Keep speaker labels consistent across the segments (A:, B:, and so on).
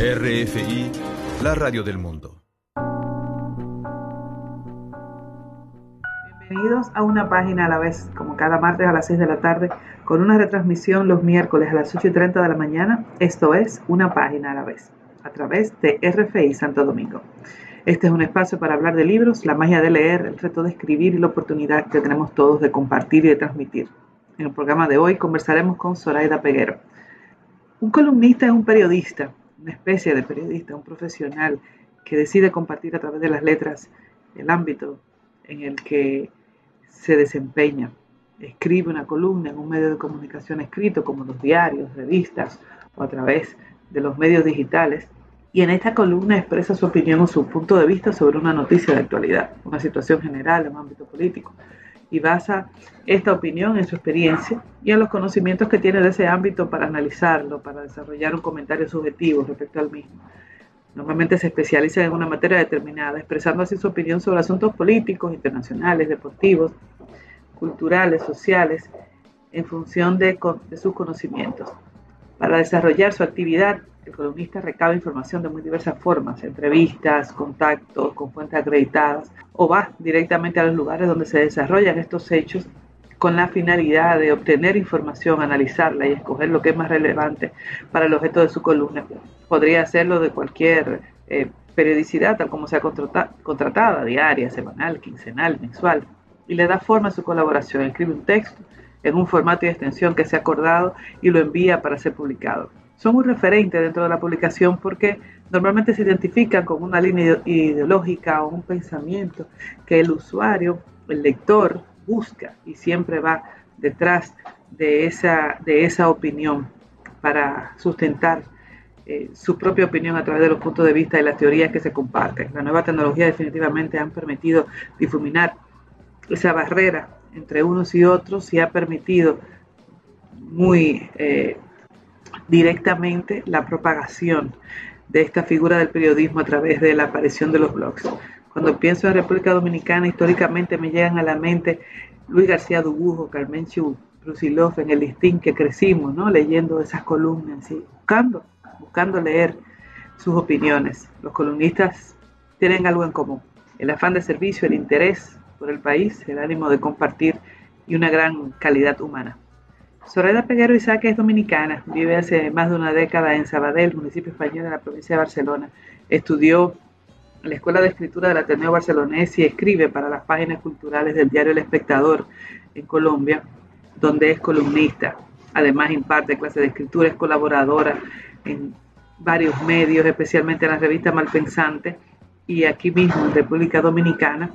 A: RFI, la radio del mundo.
B: Bienvenidos a una página a la vez, como cada martes a las 6 de la tarde, con una retransmisión los miércoles a las 8 y 30 de la mañana. Esto es una página a la vez, a través de RFI Santo Domingo. Este es un espacio para hablar de libros, la magia de leer, el reto de escribir y la oportunidad que tenemos todos de compartir y de transmitir. En el programa de hoy conversaremos con Zoraida Peguero. Un columnista es un periodista, una especie de periodista, un profesional que decide compartir a través de las letras el ámbito en el que se desempeña. Escribe una columna en un medio de comunicación escrito como los diarios, revistas o a través de los medios digitales y en esta columna expresa su opinión o su punto de vista sobre una noticia de actualidad, una situación general en un ámbito político y basa esta opinión en su experiencia y en los conocimientos que tiene de ese ámbito para analizarlo, para desarrollar un comentario subjetivo respecto al mismo. Normalmente se especializa en una materia determinada, expresando así su opinión sobre asuntos políticos, internacionales, deportivos, culturales, sociales, en función de, sus conocimientos. Para desarrollar su actividad, el columnista recaba información de muy diversas formas, entrevistas, contactos con fuentes acreditadas, o va directamente a los lugares donde se desarrollan estos hechos con la finalidad de obtener información, analizarla y escoger lo que es más relevante para el objeto de su columna. Podría hacerlo de cualquier eh, periodicidad, tal como sea contratada, diaria, semanal, quincenal, mensual, y le da forma a su colaboración. Escribe un texto en un formato y extensión que sea acordado y lo envía para ser publicado son un referente dentro de la publicación porque normalmente se identifican con una línea ideológica o un pensamiento que el usuario, el lector, busca y siempre va detrás de esa, de esa opinión para sustentar eh, su propia opinión a través de los puntos de vista y las teorías que se comparten. La nueva tecnología definitivamente han permitido difuminar esa barrera entre unos y otros y ha permitido muy eh, directamente la propagación de esta figura del periodismo a través de la aparición de los blogs. Cuando pienso en República Dominicana, históricamente me llegan a la mente Luis García Dubujo, Carmen Chu, Brusilov, en el listín que crecimos, ¿no? leyendo esas columnas, buscando, buscando leer sus opiniones. Los columnistas tienen algo en común, el afán de servicio, el interés por el país, el ánimo de compartir y una gran calidad humana. Soraya Peguero Isaac es dominicana, vive hace más de una década en Sabadell, municipio español de la provincia de Barcelona. Estudió la Escuela de Escritura del Ateneo Barcelonés y escribe para las páginas culturales del diario El Espectador en Colombia, donde es columnista. Además imparte clases de escritura, es colaboradora en varios medios, especialmente en la revista Malpensante y aquí mismo en República Dominicana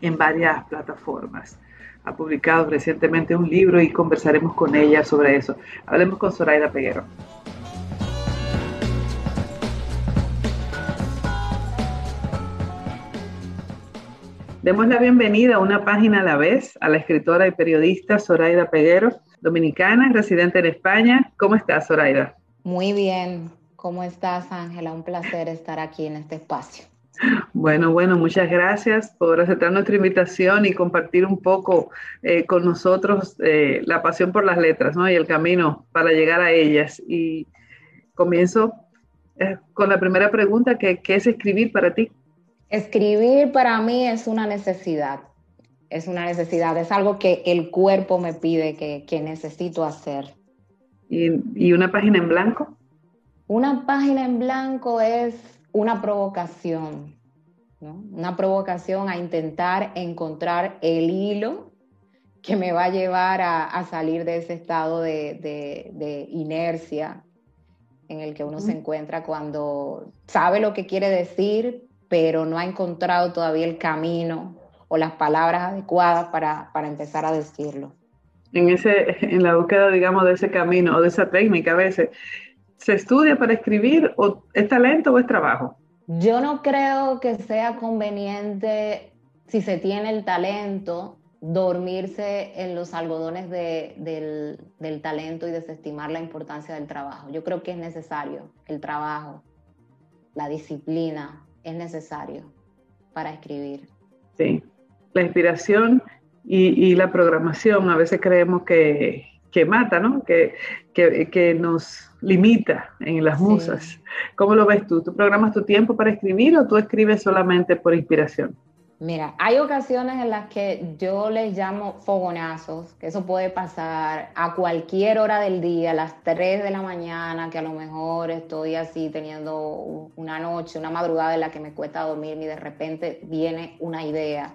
B: en varias plataformas ha publicado recientemente un libro y conversaremos con ella sobre eso. Hablemos con Zoraida Peguero. Demos la bienvenida a una página a la vez a la escritora y periodista Zoraida Peguero, dominicana, residente en España. ¿Cómo estás, Zoraida?
C: Muy bien. ¿Cómo estás, Ángela? Un placer estar aquí en este espacio.
B: Bueno, bueno, muchas gracias por aceptar nuestra invitación y compartir un poco eh, con nosotros eh, la pasión por las letras ¿no? y el camino para llegar a ellas. Y comienzo eh, con la primera pregunta, que, ¿qué es escribir para ti?
C: Escribir para mí es una necesidad, es una necesidad, es algo que el cuerpo me pide que, que necesito hacer.
B: ¿Y, ¿Y una página en blanco?
C: Una página en blanco es una provocación, una provocación a intentar encontrar el hilo que me va a llevar a, salir de ese estado de, inercia en el que uno se encuentra cuando sabe lo que quiere decir, pero no ha encontrado todavía el camino o las palabras adecuadas para, para empezar a decirlo.
B: En, ese, en la búsqueda, digamos, de ese camino o de esa técnica a veces, ¿Se estudia para escribir o es talento o es trabajo?
C: Yo no creo que sea conveniente, si se tiene el talento, dormirse en los algodones del, del, talento y desestimar la importancia del trabajo. Yo creo que es necesario el trabajo, la disciplina, es necesario para escribir.
B: Sí, la inspiración y, y la programación a veces creemos que, que mata, ¿no? Que, que, que nos limita en las musas. ¿Cómo lo ves tú? ¿Tú programas tu tiempo para escribir o tú escribes solamente por inspiración?
C: Mira, hay ocasiones en las que yo les llamo fogonazos, que eso puede pasar a cualquier hora del día, a las 3 de la mañana, que a lo mejor estoy así teniendo una noche, una madrugada en la que me cuesta dormir y de repente viene una idea.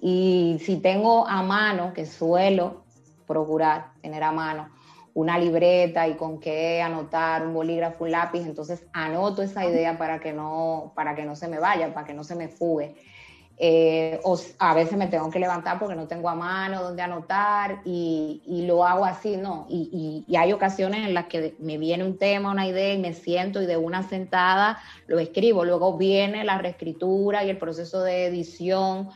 C: Y si tengo a mano, que suelo procurar tener a mano, una libreta y con qué anotar, un bolígrafo, un lápiz, entonces anoto esa idea para que no, para que no se me vaya, para que no se me fugue. Eh, o a veces me tengo que levantar porque no tengo a mano donde anotar y, lo hago así, ¿no? Y, y, hay ocasiones en las que me viene un tema, una idea y me siento y de una sentada lo escribo. Luego viene la reescritura y el proceso de edición,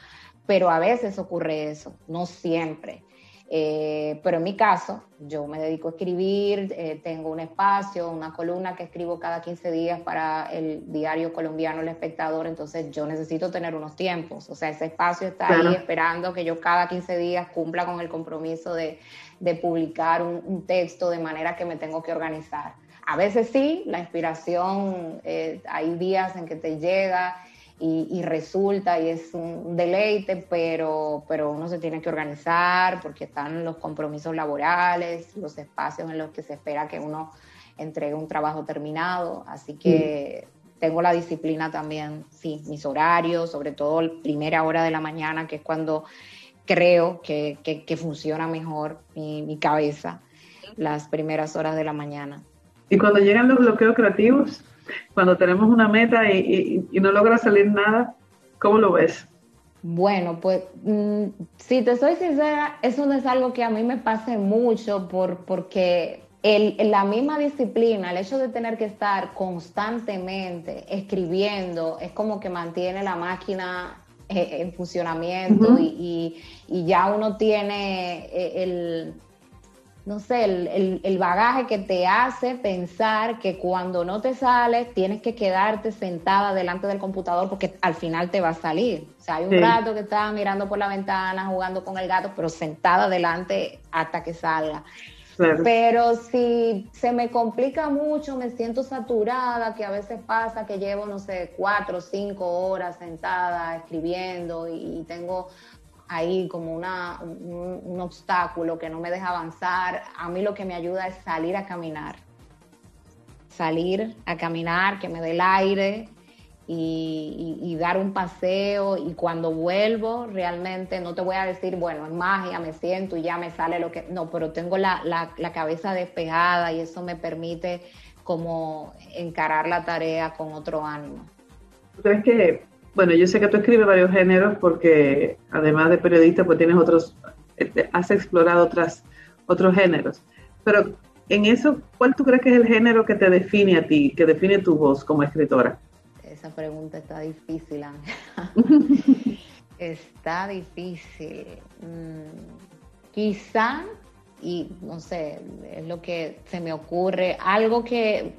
C: pero a veces ocurre eso, no siempre. Eh, pero en mi caso, yo me dedico a escribir, eh, tengo un espacio, una columna que escribo cada 15 días para el diario colombiano El Espectador, entonces yo necesito tener unos tiempos, o sea, ese espacio está ahí esperando que yo cada 15 días cumpla con el compromiso de, de publicar un, un, texto de manera que me tengo que organizar. A veces sí, la inspiración, eh, hay días en que te llega y, resulta y es un deleite, pero, pero uno se tiene que organizar porque están los compromisos laborales, los espacios en los que se espera que uno entregue un trabajo terminado, así que tengo la disciplina también, sí, mis horarios, sobre todo la primera hora de la mañana, que es cuando creo que, que, funciona mejor mi, mi cabeza, las primeras horas de la mañana.
B: ¿Y cuando llegan los bloqueos creativos? cuando tenemos una meta y, no logra salir nada, ¿cómo lo ves?
C: Bueno, pues mm, si te soy sincera, eso no es algo que a mí me pase mucho por, porque el, la misma disciplina, el hecho de tener que estar constantemente escribiendo, es como que mantiene la máquina eh, en funcionamiento y, ya uno tiene eh, el, no sé, el, bagaje que te hace pensar que cuando no te sale tienes que quedarte sentada delante del computador porque al final te va a salir. O sea, hay un rato que estaba mirando por la ventana, jugando con el gato, pero sentada delante hasta que salga. Pero si se me complica mucho, me siento saturada, que a veces pasa que llevo, no sé, cuatro o cinco horas sentada escribiendo y tengo ahí como una, un, obstáculo que no me deja avanzar, a mí lo que me ayuda es salir a caminar. Salir a caminar, que me dé el aire y, dar un paseo. Y cuando vuelvo, realmente no te voy a decir, bueno, es magia, me siento y ya me sale lo que. No, pero tengo la, la, cabeza despejada y eso me permite como encarar la tarea con otro ánimo.
B: ¿Crees que bueno, yo sé que tú escribes varios géneros porque además de periodista, pues tienes otros, este, has explorado otras, otros géneros. Pero en eso, ¿cuál tú crees que es el género que te define a ti, que define tu voz como escritora?
C: Esa pregunta está difícil, Ángela. está difícil. Mm, quizá, y no sé, es lo que se me ocurre, algo que,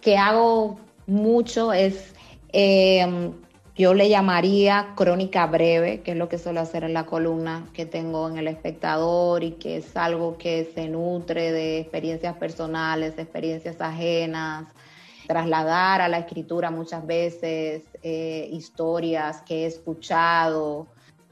C: que hago mucho es eh, yo le llamaría crónica breve, que es lo que suelo hacer en la columna que tengo en El Espectador y que es algo que se nutre de experiencias personales, experiencias ajenas, trasladar a la escritura muchas veces eh, historias que he escuchado,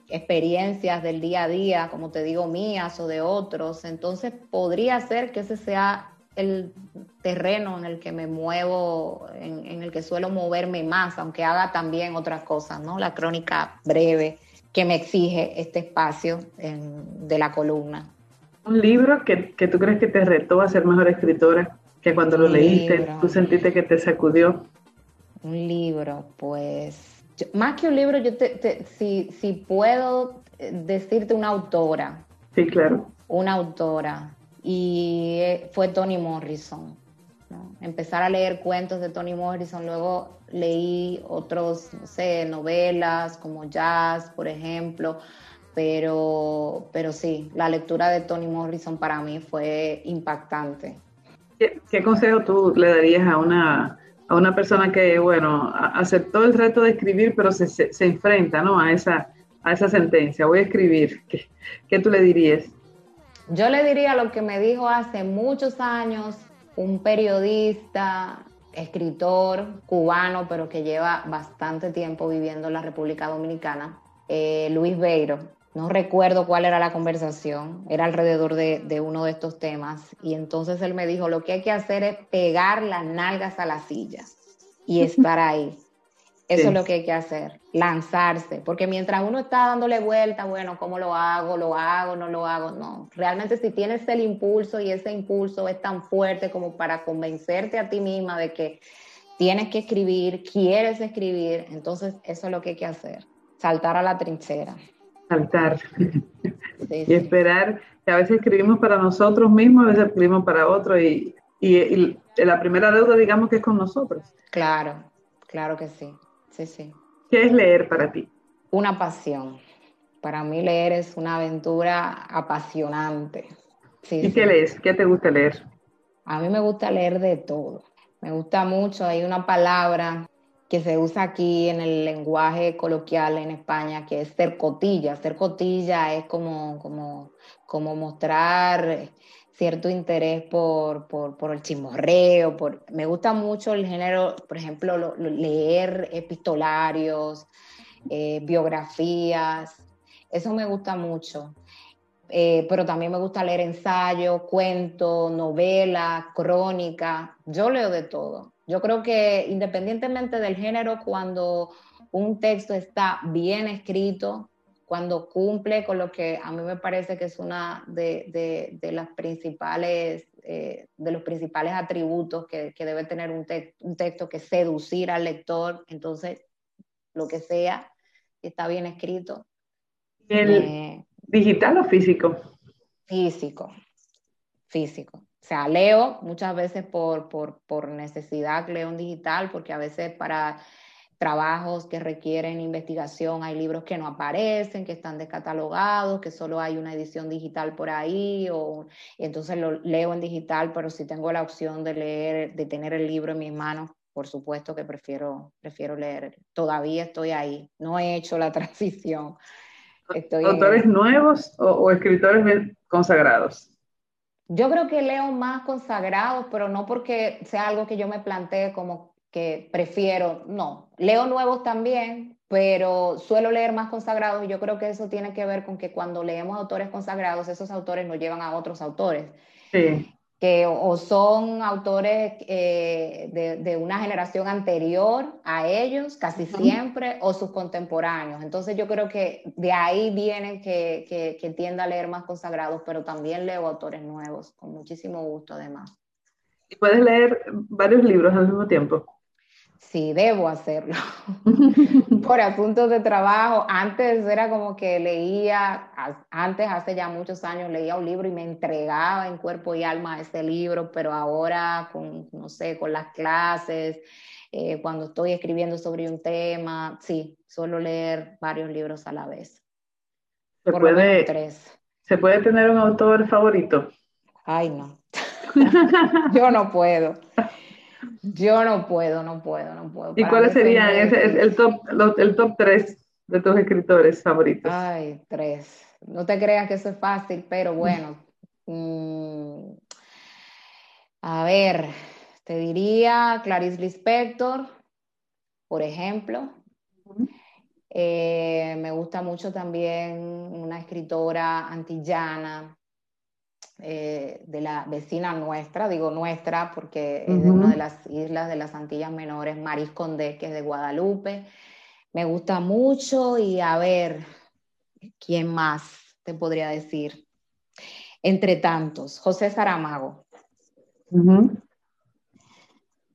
C: experiencias del día a día, como te digo, mías o de otros. Entonces podría ser que ese sea el terreno en el que me muevo, en, el que suelo moverme más, aunque haga también otras cosas, ¿no? La crónica breve que me exige este espacio de la columna.
B: ¿Un libro que, tú crees que te retó a ser mejor escritora? Que cuando lo leíste, tú sentiste que te sacudió.
C: Un libro, pues, más que un libro, yo te, si, si puedo decirte una autora.
B: Sí, claro.
C: Una autora y eh, fue Toni Morrison. Empezar a leer cuentos de Toni Morrison, luego leí otros, no sé, novelas como jazz, por ejemplo, pero, pero sí, la lectura de Toni Morrison para mí fue impactante.
B: ¿Qué, consejo tú le darías a una, a una persona que, bueno, aceptó el reto de escribir, pero se, se, enfrenta ¿no? a, esa, a esa sentencia? Voy a escribir. ¿Qué, ¿Qué tú le dirías?
C: Yo le diría lo que me dijo hace muchos años un periodista, escritor cubano, pero que lleva bastante tiempo viviendo en la República Dominicana, eh, Luis Beiro. No recuerdo cuál era la conversación, era alrededor de, de, uno de estos temas. Y entonces él me dijo, lo que hay que hacer es pegar las nalgas a la silla y estar ahí. Eso es lo que hay que hacer, lanzarse, porque mientras uno está dándole vuelta, bueno, ¿cómo lo hago? ¿Lo hago? ¿No lo hago? No, realmente si tienes el impulso y ese impulso es tan fuerte como para convencerte a ti misma de que tienes que escribir, quieres escribir, entonces eso es lo que hay que hacer, saltar a la trinchera.
B: Saltar. y esperar, que a veces escribimos para nosotros mismos, a veces escribimos para otros y, y la primera deuda digamos que es con nosotros.
C: Claro, claro que sí. Sí, sí.
B: ¿Qué es leer para ti?
C: Una pasión. Para mí leer es una aventura apasionante.
B: ¿Y qué lees? ¿Qué te gusta leer?
C: A mí me gusta leer de todo. Me gusta mucho. Hay una palabra que se usa aquí en el lenguaje coloquial en España, que es ser cotilla. Ser cotilla es como, como, como mostrar cierto interés por, por, el chismorreo, por, me gusta mucho el género, por ejemplo, leer epistolarios, eh, biografías, eso me gusta mucho. Eh, pero también me gusta leer ensayo, cuento, novela, crónica, yo leo de todo. Yo creo que independientemente del género, cuando un texto está bien escrito, cuando cumple con lo que a mí me parece que es una de, las principales, eh, de los principales atributos que, debe tener un, un, texto, que es seducir al lector. Entonces, lo que sea, está bien escrito.
B: ¿El digital o físico?
C: Físico, físico. O sea, leo muchas veces por, por, por necesidad, leo en digital, porque a veces para trabajos que requieren investigación, hay libros que no aparecen, que están descatalogados, que solo hay una edición digital por ahí, o entonces lo leo en digital, pero si tengo la opción de leer, de tener el libro en mis manos, por supuesto que prefiero, prefiero leer. Todavía estoy ahí, no he hecho la transición.
B: ¿Autores nuevos o, o escritores consagrados?
C: Yo creo que leo más consagrados, pero no porque sea algo que yo me plantee como que prefiero, no, leo nuevos también, pero suelo leer más consagrados y yo creo que eso tiene que ver con que cuando leemos autores consagrados, esos autores nos llevan a otros autores.
B: Sí.
C: Que o son autores eh, de, una generación anterior a ellos, casi siempre, o sus contemporáneos. Entonces yo creo que de ahí viene que, que, que tienda a leer más consagrados, pero también leo autores nuevos, con muchísimo gusto además.
B: ¿Y puedes leer varios libros al mismo tiempo?
C: Sí, debo hacerlo. Por asuntos de trabajo. Antes era como que leía, antes hace ya muchos años leía un libro y me entregaba en cuerpo y alma a ese libro, pero ahora con, no sé, con las clases, eh, cuando estoy escribiendo sobre un tema, sí, suelo leer varios libros a la vez.
B: ¿Se puede, tres. ¿Se puede tener un autor favorito?
C: Ay, no. Yo no puedo. Yo no puedo, no puedo, no puedo.
B: ¿Y cuáles serían el, top, el top 3 de tus escritores favoritos?
C: Ay, tres. No te creas que eso es fácil, pero bueno. Mm, a ver, te diría Clarice Lispector, por ejemplo. Eh, me gusta mucho también una escritora antillana eh, de la vecina nuestra, digo nuestra porque es de una de las islas de las Antillas Menores, Maris Condé, que es de Guadalupe. Me gusta mucho y a ver, ¿quién más te podría decir? Entre tantos, José Saramago.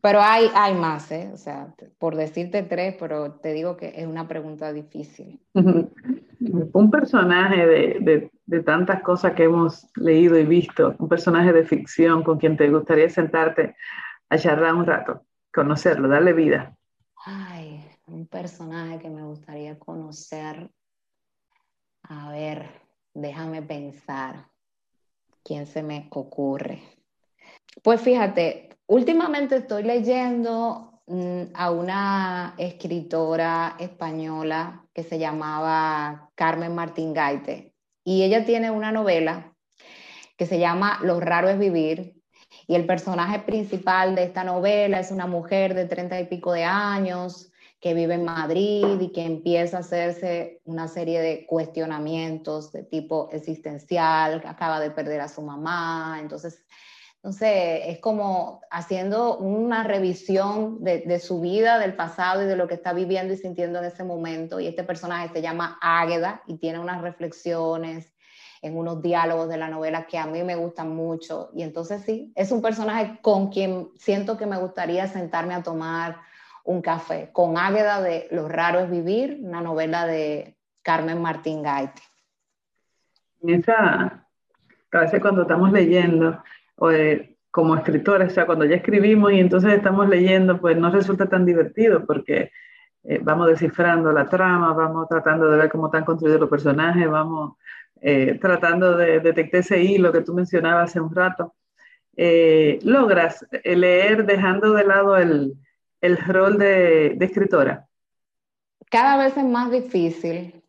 C: Pero hay, hay más, ¿eh? O sea, por decirte tres, pero te digo que es una pregunta difícil.
B: Un personaje de, de tantas cosas que hemos leído y visto, un personaje de ficción con quien te gustaría sentarte a charlar un rato, conocerlo, darle vida?
C: Ay, un personaje que me gustaría conocer. A ver, déjame pensar. ¿Quién se me ocurre? Pues fíjate, últimamente estoy leyendo mm, a una escritora española que se llamaba Carmen Martín Gaite y ella tiene una novela que se llama Lo raro es vivir Y el personaje principal de esta novela es una mujer de treinta y pico de años que vive en Madrid y que empieza a hacerse una serie de cuestionamientos de tipo existencial, acaba de perder a su mamá, entonces, entonces es como haciendo una revisión de, su vida, del pasado y de lo que está viviendo y sintiendo en ese momento. Y este personaje se llama Águeda y tiene unas reflexiones en unos diálogos de la novela que a mí me gustan mucho. Y entonces sí, es un personaje con quien siento que me gustaría sentarme a tomar un café, con Águeda de Lo raro es vivir, una novela de Carmen Martín Gaite.
B: Esa, a veces cuando estamos leyendo, o como escritores, o sea, cuando ya escribimos y entonces estamos leyendo, pues no resulta tan divertido porque eh, vamos descifrando la trama, vamos tratando de ver cómo están construidos los personajes, vamos eh, tratando de detectar ese hilo que tú mencionabas hace un rato. Eh, logras leer dejando de lado el, el rol de, escritora?
C: Cada vez es más difícil.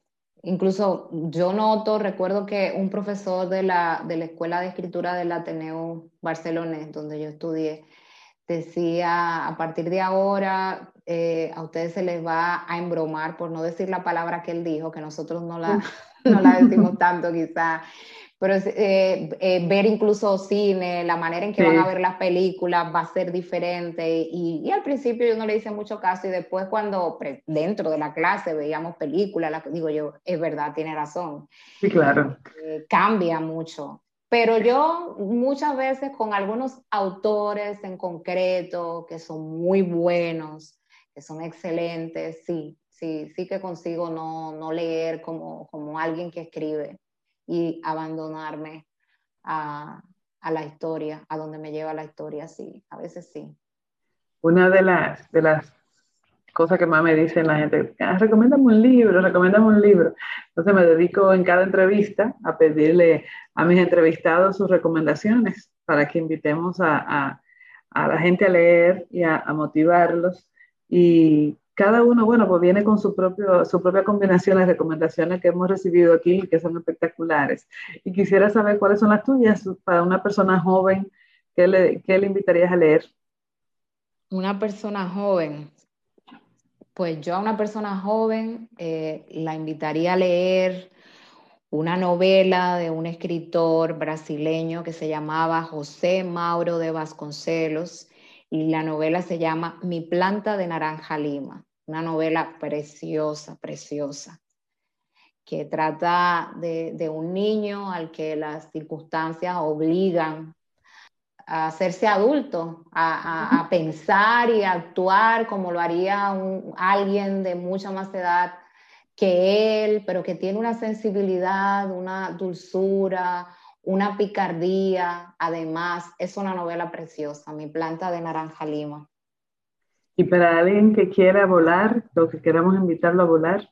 C: Incluso yo noto, recuerdo que un profesor de la, de la Escuela de Escritura del Ateneo Barcelonés, donde yo estudié, decía, a partir de ahora eh, a ustedes se les va a embromar, por no decir la palabra que él dijo, que nosotros no la, no la decimos tanto quizá, pero eh, eh, ver incluso cine, la manera en que van a ver las películas va a ser diferente. Y, y, al principio yo no le hice mucho caso y después cuando dentro de la clase veíamos películas, la, digo yo, es verdad, tiene razón.
B: Sí, claro.
C: Eh, cambia mucho. Pero yo muchas veces con algunos autores en concreto que son muy buenos, que son excelentes, sí, sí, sí que consigo no, no leer como, como alguien que escribe y abandonarme a, a, la historia, a donde me lleva la historia, sí, a veces sí.
B: Una de las, de las cosas que más me dicen la gente, ah, recomiéndame un libro, recomiéndame un libro. Entonces me dedico en cada entrevista a pedirle a mis entrevistados sus recomendaciones para que invitemos a, a, a la gente a leer y a, a motivarlos. Y cada uno, bueno, pues viene con su, propio, su propia combinación de recomendaciones que hemos recibido aquí, que son espectaculares. Y quisiera saber cuáles son las tuyas para una persona joven, ¿qué le, qué le invitarías a leer?
C: Una persona joven. Pues yo a una persona joven eh, la invitaría a leer una novela de un escritor brasileño que se llamaba José Mauro de Vasconcelos y la novela se llama Mi planta de naranja lima una novela preciosa, preciosa, que trata de, un niño al que las circunstancias obligan a hacerse adulto, a, pensar y a actuar como lo haría un, alguien de mucha más edad que él, pero que tiene una sensibilidad, una dulzura, una picardía. Además, es una novela preciosa, Mi planta de naranja lima.
B: Y para alguien que quiera volar, lo que queramos invitarlo a volar.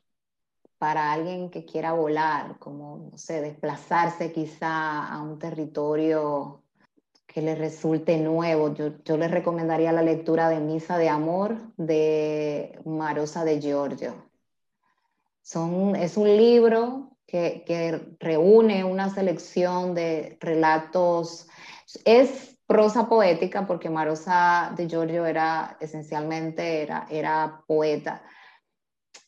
C: Para alguien que quiera volar, como, no sé, desplazarse quizá a un territorio que le resulte nuevo, yo, yo le recomendaría la lectura de Misa de Amor de Marosa de Giorgio. Son, es un libro que, que reúne una selección de relatos. Es prosa poética, porque Marosa de Giorgio era esencialmente era, era poeta.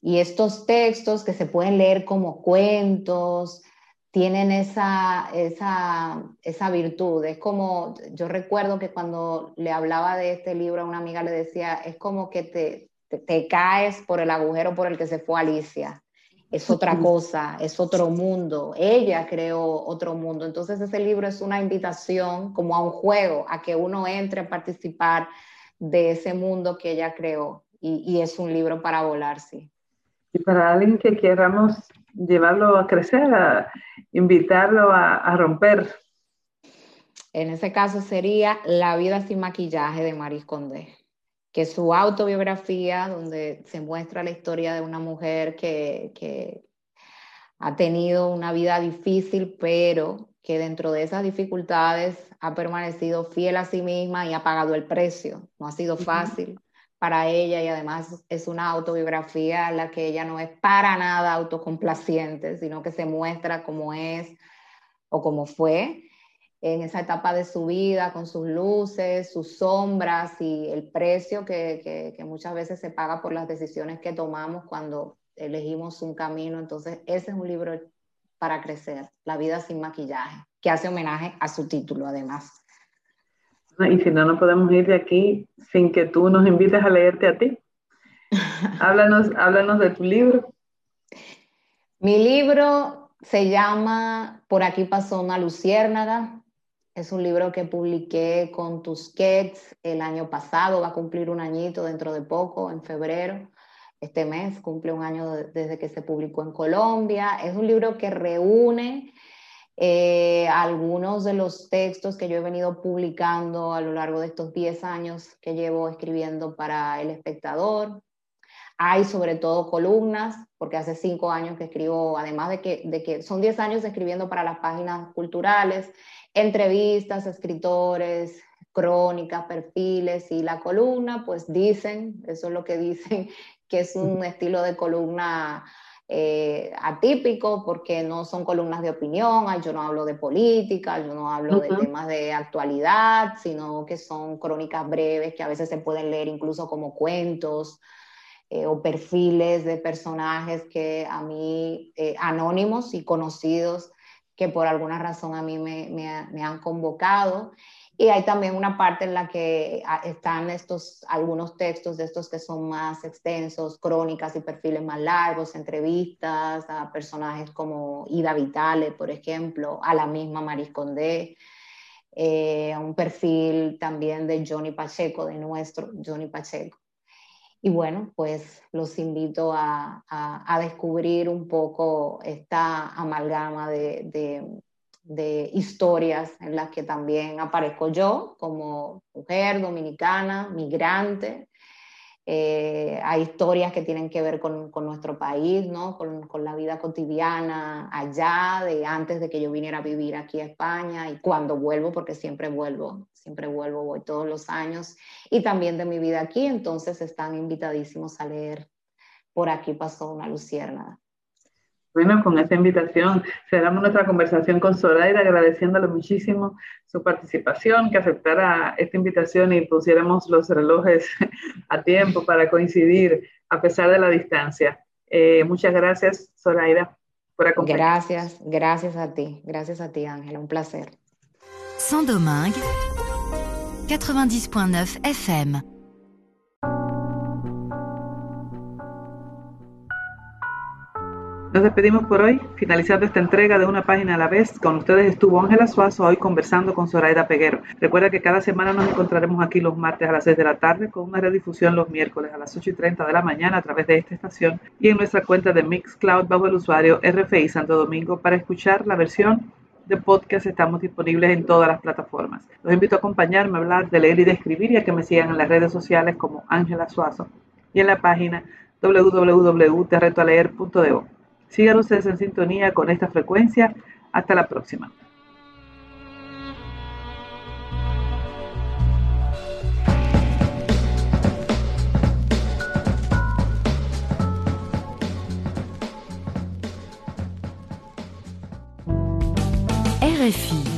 C: Y estos textos que se pueden leer como cuentos, tienen esa, esa, esa, virtud. Es como, yo recuerdo que cuando le hablaba de este libro a una amiga le decía, es como que te, te, te caes por el agujero por el que se fue Alicia es otra cosa, es otro mundo. Ella creó otro mundo. Entonces ese libro es una invitación como a un juego, a que uno entre a participar de ese mundo que ella creó. Y, es un libro para volar, sí.
B: Y para alguien que queramos llevarlo a crecer, a invitarlo a, a romper.
C: En ese caso sería La vida sin maquillaje de Maris Condé que su autobiografía, donde se muestra la historia de una mujer que, que ha tenido una vida difícil, pero que dentro de esas dificultades ha permanecido fiel a sí misma y ha pagado el precio. No ha sido fácil para ella y además es una autobiografía en la que ella no es para nada autocomplaciente, sino que se muestra como es o como fue en esa etapa de su vida, con sus luces, sus sombras y el precio que, que, muchas veces se paga por las decisiones que tomamos cuando elegimos un camino. Entonces, ese es un libro para crecer, La vida sin maquillaje, que hace homenaje a su título además.
B: Y si no, no podemos ir de aquí sin que tú nos invites a leerte a ti. háblanos, háblanos de tu libro.
C: Mi libro se llama Por aquí pasó una luciérnaga. Es un libro que publiqué con Tusquets el año pasado, va a cumplir un añito dentro de poco, en febrero. Este mes cumple un año desde que se publicó en Colombia. Es un libro que reúne eh, algunos de los textos que yo he venido publicando a lo largo de estos 10 años que llevo escribiendo para El Espectador. Hay sobre todo columnas, porque hace 5 años que escribo, además de que, de que son 10 años escribiendo para las páginas culturales, entrevistas, escritores, crónicas, perfiles y la columna, pues dicen, eso es lo que dicen, que es un estilo de columna eh, atípico porque no son columnas de opinión, yo no hablo de política, yo no hablo de temas de actualidad, sino que son crónicas breves que a veces se pueden leer incluso como cuentos eh, o perfiles de personajes que a mí, eh, anónimos y conocidos, que por alguna razón a mí me, me han convocado. Y hay también una parte en la que ah, están estos, algunos textos de estos que son más extensos, crónicas y perfiles más largos, entrevistas a personajes como Ida Vitale, por ejemplo, a la misma Maris Condé, eh, un perfil también de Johnny Pacheco, de nuestro Johnny Pacheco. Y bueno, pues los invito a, a, descubrir un poco esta amalgama de, de historias en las que también aparezco yo como mujer dominicana, migrante. Eh, hay historias que tienen que ver con, con nuestro país, ¿no? Con, con, la vida cotidiana allá, de antes de que yo viniera a vivir aquí a España y cuando vuelvo, porque siempre vuelvo, siempre vuelvo, voy todos los años, y también de mi vida aquí, entonces están invitadísimos a leer Por aquí pasó una lucierna
B: bueno, con esta invitación cerramos nuestra conversación con Zoraida, agradeciéndole muchísimo su participación, que aceptara esta invitación y pusiéramos los relojes a tiempo para coincidir a pesar de la distancia. Eh, muchas gracias, Zoraida, por acompañarnos.
C: Gracias, gracias a ti, gracias a ti, Ángela, un placer.
D: Saint-Domingue, 90.9 FM.
B: Nos despedimos por hoy, finalizando esta entrega de una página a la vez. Con ustedes estuvo Ángela Suazo hoy conversando con Zoraida Peguero. Recuerda que cada semana nos encontraremos aquí los martes a las 6 de la tarde con una redifusión los miércoles a las 8 y 30 de la mañana a través de esta estación y en nuestra cuenta de Mixcloud bajo el usuario RFI Santo Domingo para escuchar la versión de podcast estamos disponibles en todas las plataformas. Los invito a acompañarme a hablar de leer y de escribir y a que me sigan en las redes sociales como Ángela Suazo y en la página www.terretoaleer.de. Sigan ustedes en sintonía con esta frecuencia. Hasta la próxima. RFI.